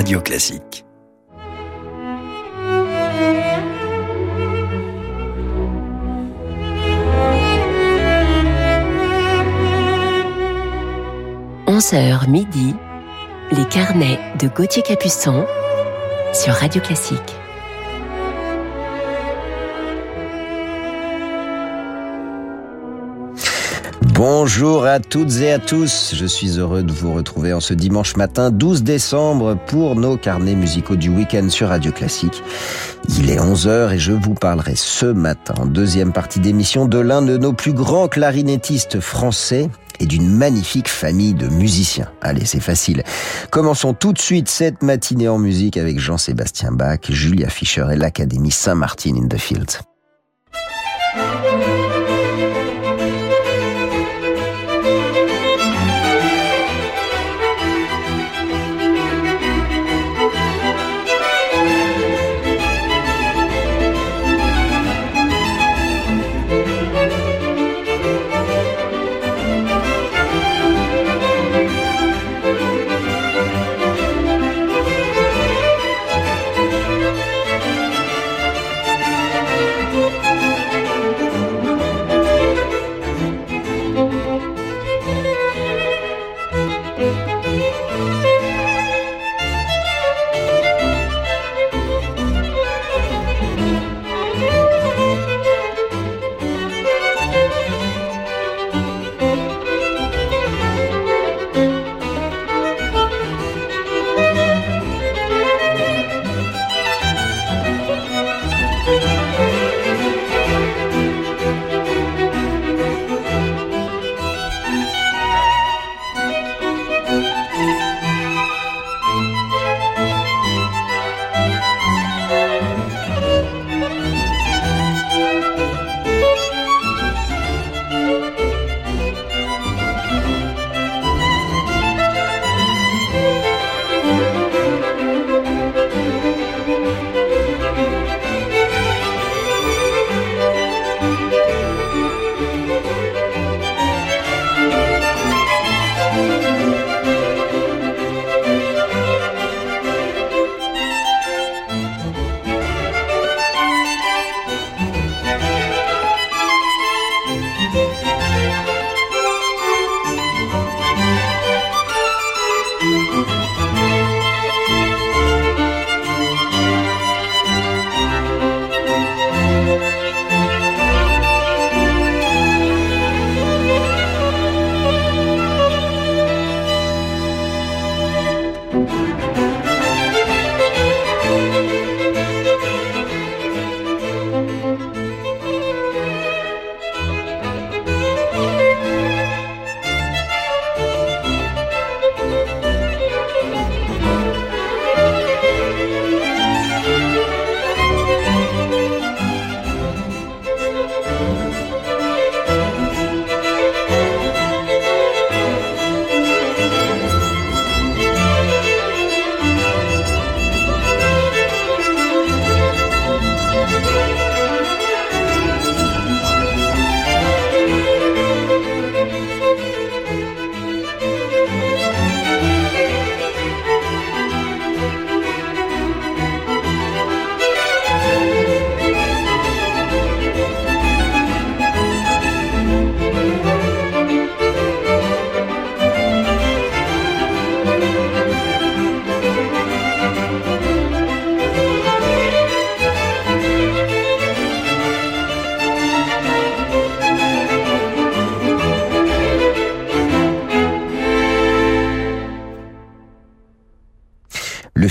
Radio Classique. « 11h midi, les carnets de Gauthier Capuçon sur Radio Classique. Bonjour à toutes et à tous, je suis heureux de vous retrouver en ce dimanche matin 12 décembre pour nos carnets musicaux du week-end sur Radio Classique. Il est 11h et je vous parlerai ce matin, deuxième partie d'émission, de l'un de nos plus grands clarinettistes français et d'une magnifique famille de musiciens. Allez, c'est facile. Commençons tout de suite cette matinée en musique avec Jean-Sébastien Bach, Julia Fischer et l'Académie Saint-Martin in the Fields.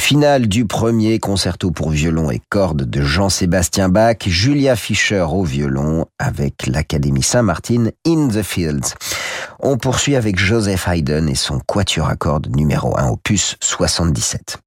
Finale du premier concerto pour violon et cordes de Jean-Sébastien Bach, Julia Fischer au violon avec l'Académie Saint-Martin in the Fields. On poursuit avec Joseph Haydn et son quatuor à cordes numéro 1 opus 77.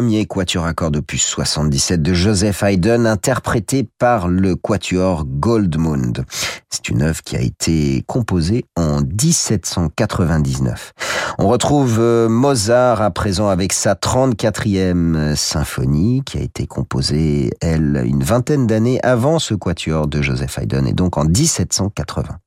Premier quatuor à cordes opus 77 de Joseph Haydn, interprété par le quatuor Goldmund. C'est une œuvre qui a été composée en 1799. On retrouve euh, Mozart à présent avec sa 34e symphonie qui a été composée, elle, une vingtaine d'années avant ce quatuor de Joseph Haydn et donc en 1780.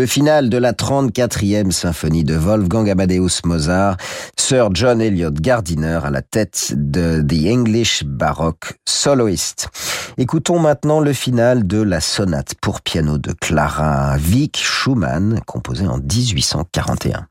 Le final de la 34e symphonie de Wolfgang Amadeus Mozart, Sir John Elliott Gardiner à la tête de The English Baroque Soloist. Écoutons maintenant le final de la sonate pour piano de Clara Wieck Schumann, composée en 1841.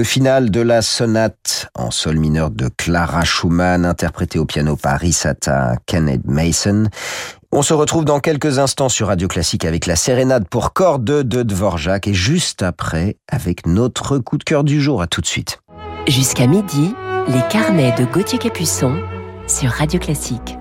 Le final de la sonate en sol mineur de Clara Schumann, interprétée au piano par Isata Kenneth Mason. On se retrouve dans quelques instants sur Radio Classique avec la sérénade pour cordes de Dvorak et juste après avec notre coup de cœur du jour. À tout de suite. Jusqu'à midi, les carnets de Gauthier Capuçon sur Radio Classique.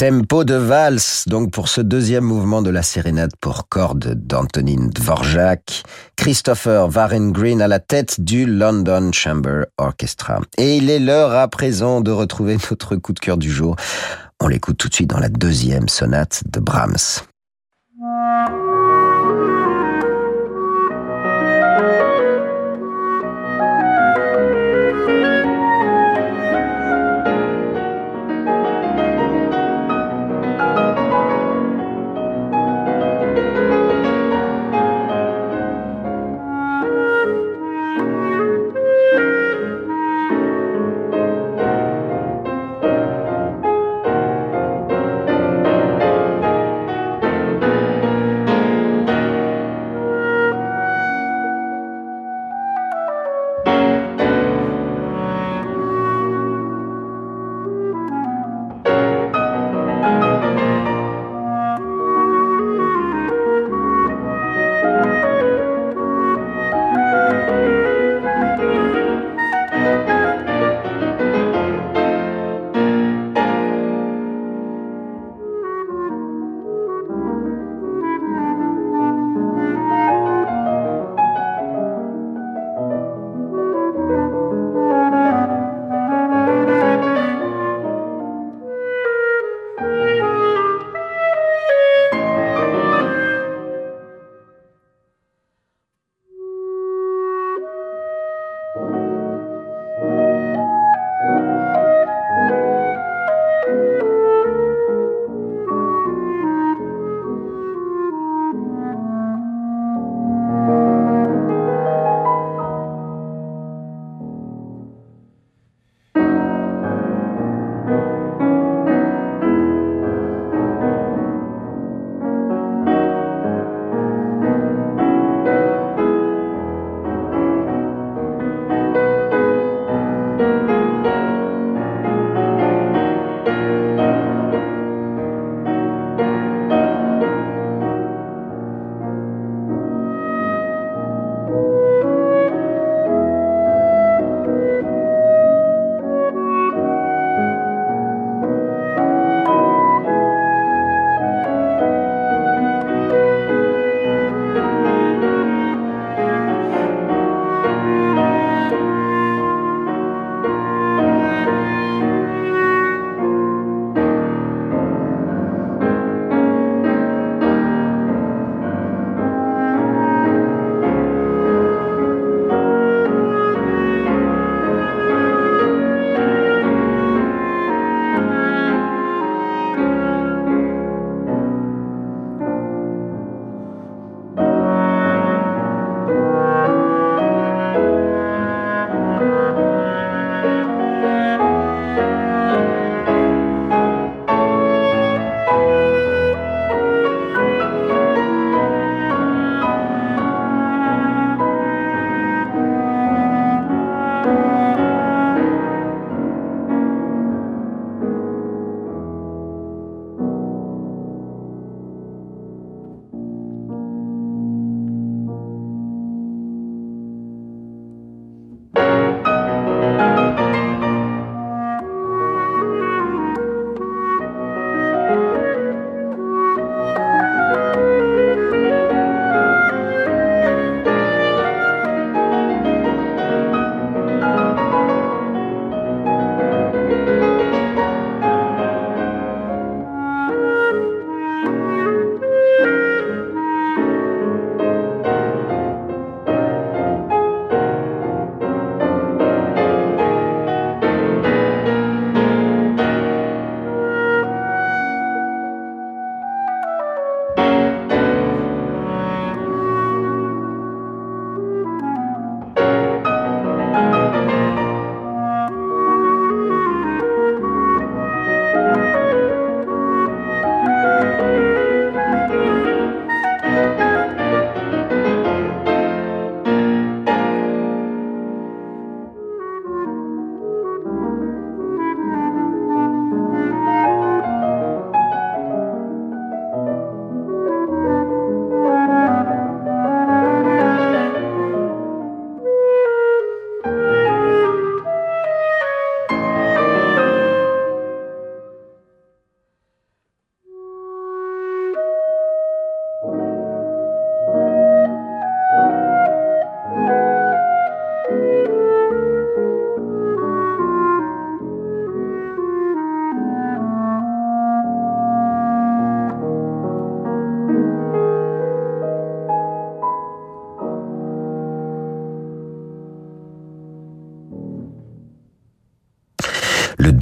Tempo de valse, donc pour ce deuxième mouvement de la sérénade pour cordes d'Antonin Dvorak, Christopher Green à la tête du London Chamber Orchestra. Et il est l'heure à présent de retrouver notre coup de cœur du jour. On l'écoute tout de suite dans la deuxième sonate de Brahms.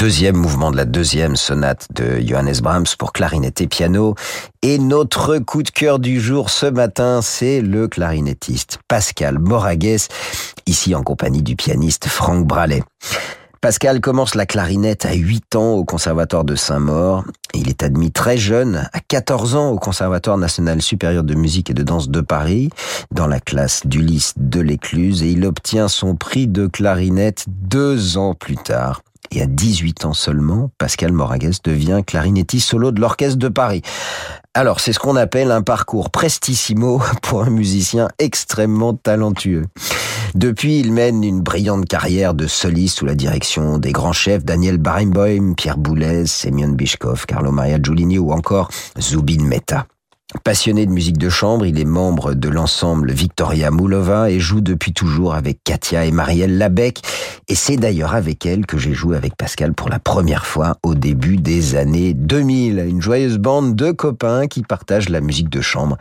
Deuxième mouvement de la deuxième sonate de Johannes Brahms pour clarinette et piano. Et notre coup de cœur du jour ce matin, c'est le clarinettiste Pascal Moragues, ici en compagnie du pianiste Franck Bralet. Pascal commence la clarinette à 8 ans au Conservatoire de Saint-Maur. Il est admis très jeune, à 14 ans, au Conservatoire national supérieur de musique et de danse de Paris, dans la classe d'Ulysse de l'Écluse, et il obtient son prix de clarinette deux ans plus tard. Et à 18 ans seulement, Pascal Moragues devient clarinettiste solo de l'Orchestre de Paris. Alors, c'est ce qu'on appelle un parcours prestissimo pour un musicien extrêmement talentueux. Depuis, il mène une brillante carrière de soliste sous la direction des grands chefs Daniel Barenboim, Pierre Boulez, Semyon Bishkov, Carlo Maria Giulini ou encore Zubin Mehta. Passionné de musique de chambre, il est membre de l'ensemble Victoria Moulova et joue depuis toujours avec Katia et Marielle Labec. Et c'est d'ailleurs avec elle que j'ai joué avec Pascal pour la première fois au début des années 2000. Une joyeuse bande de copains qui partagent la musique de chambre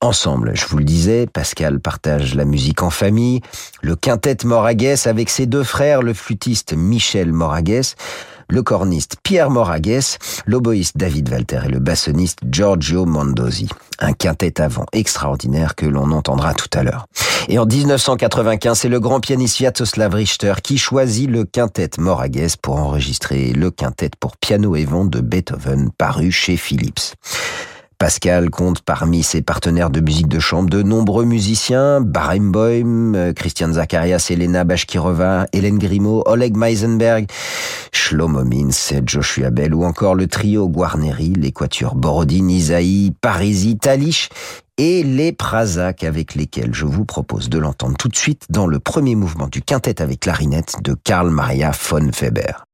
ensemble. Je vous le disais, Pascal partage la musique en famille, le quintet Moragues avec ses deux frères, le flûtiste Michel Moragues, le corniste Pierre Moragues, l'oboïste David Walter et le bassoniste Giorgio Mondosi. Un quintet avant extraordinaire que l'on entendra tout à l'heure. Et en 1995, c'est le grand pianiste Sviatoslav Richter qui choisit le quintet Moragues pour enregistrer le quintet pour piano et vent de Beethoven paru chez Philips. Pascal compte parmi ses partenaires de musique de chambre de nombreux musiciens, Barenboim, Christian Zacharias, Elena Bashkirova, Hélène Grimaud, Oleg Meisenberg, Shlomo Mintz, Joshua Bell ou encore le trio Guarneri, l'équature Borodin, Isaïe, Parisi, Talish et les Prazak avec lesquels je vous propose de l'entendre tout de suite dans le premier mouvement du quintet avec clarinette de Karl Maria von Weber.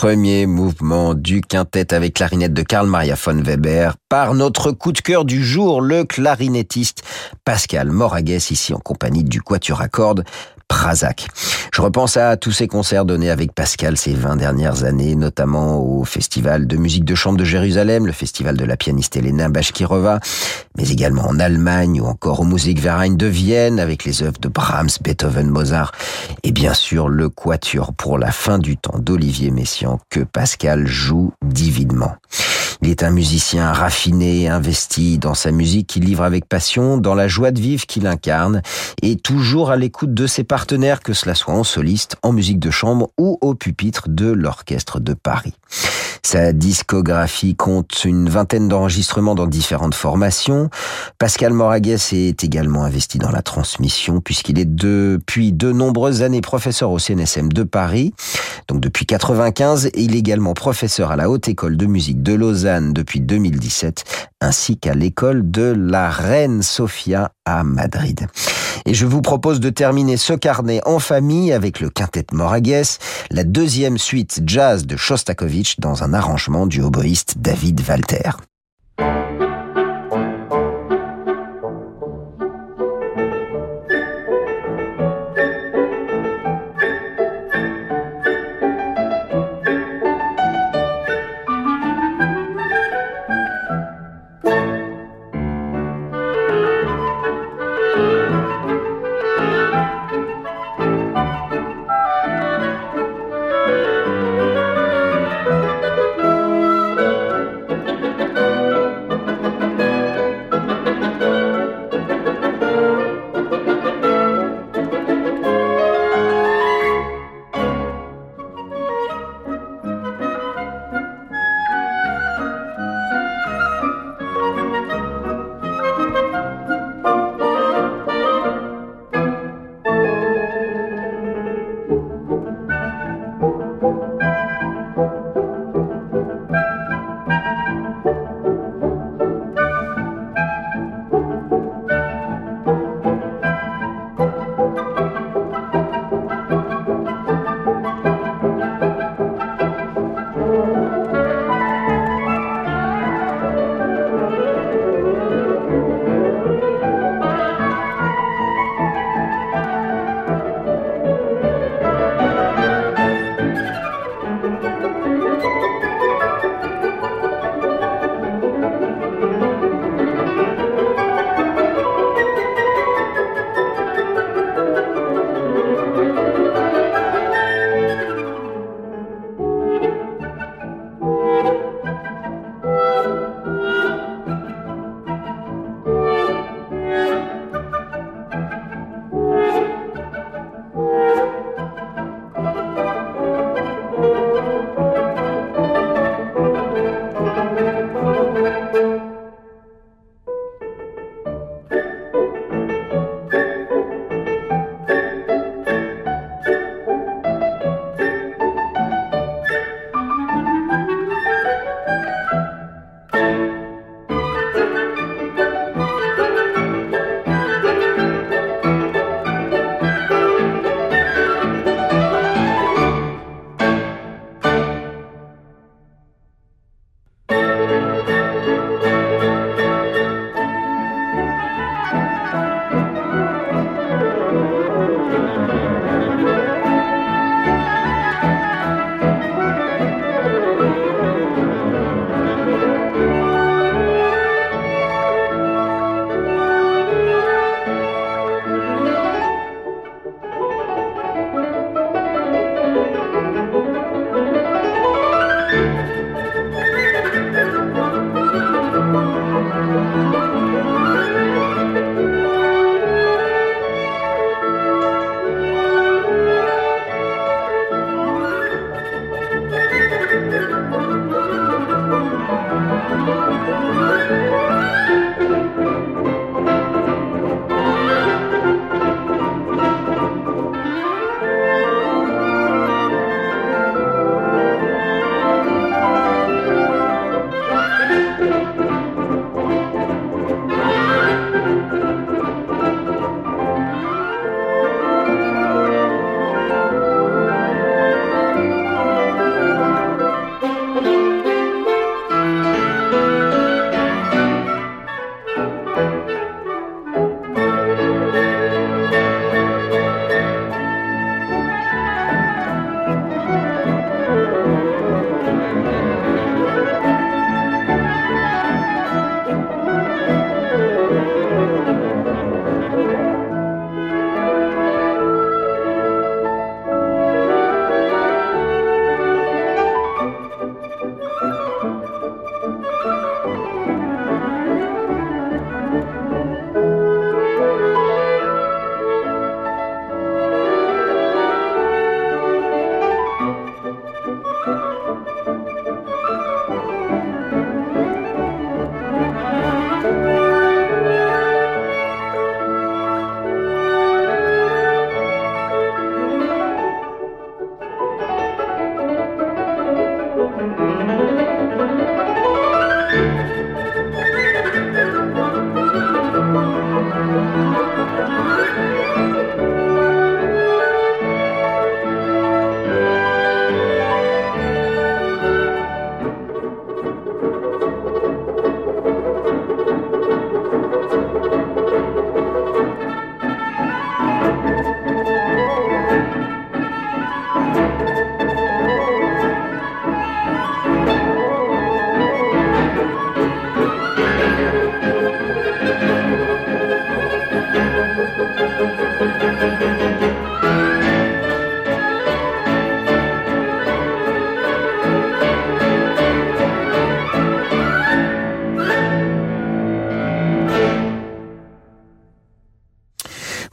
Premier mouvement du quintet avec clarinette de Karl Maria von Weber par notre coup de cœur du jour, le clarinettiste Pascal Moragues, ici en compagnie du Quatuor à cordes Je repense à tous ces concerts donnés avec Pascal ces 20 dernières années, notamment au Festival de musique de chambre de Jérusalem, le Festival de la pianiste Elena Bashkirova, mais également en Allemagne ou encore au Musikverein de Vienne avec les œuvres de Brahms, Beethoven, Mozart et bien sûr le Quatuor pour la fin du temps d'Olivier Messiaen que Pascal joue divinement. Il est un musicien raffiné, investi dans sa musique qu'il livre avec passion, dans la joie de vivre qu'il incarne, et toujours à l'écoute de ses partenaires, que cela soit en soliste, en musique de chambre ou au pupitre de l'Orchestre de Paris. Sa discographie compte une vingtaine d'enregistrements dans différentes formations. Pascal Moragues est également investi dans la transmission puisqu'il est depuis de nombreuses années professeur au CNSM de Paris. Donc depuis 95, il est également professeur à la Haute École de musique de Lausanne depuis 2017 ainsi qu'à l'école de la Reine Sofia à Madrid. Et je vous propose de terminer ce carnet en famille avec le quintet Moragues, la deuxième suite jazz de Shostakovich dans un arrangement du oboïste David Walter.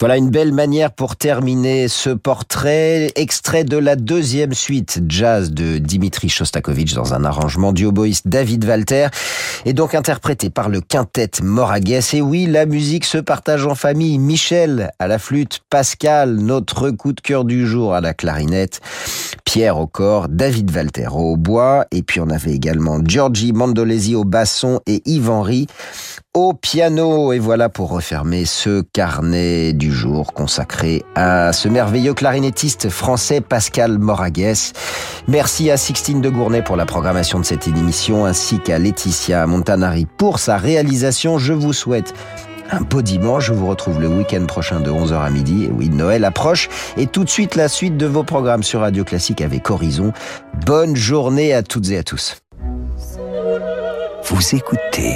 Voilà une belle manière pour terminer ce portrait, extrait de la deuxième suite jazz de Dimitri Shostakovich dans un arrangement du oboïste David Walter et donc interprété par le quintet Moragues. Et oui, la musique se partage en famille. Michel à la flûte, Pascal, notre coup de cœur du jour à la clarinette, Pierre au corps, David Walter au bois et puis on avait également Giorgi Mandolesi au basson et Yves Henry au piano. Et voilà pour refermer ce carnet du jour consacré à ce merveilleux clarinettiste français Pascal Moragues. Merci à Sixtine de Gournay pour la programmation de cette émission ainsi qu'à Laetitia Montanari pour sa réalisation. Je vous souhaite un beau dimanche. Je vous retrouve le week-end prochain de 11h à midi. Et oui, Noël approche. Et tout de suite, la suite de vos programmes sur Radio Classique avec Horizon. Bonne journée à toutes et à tous. Vous écoutez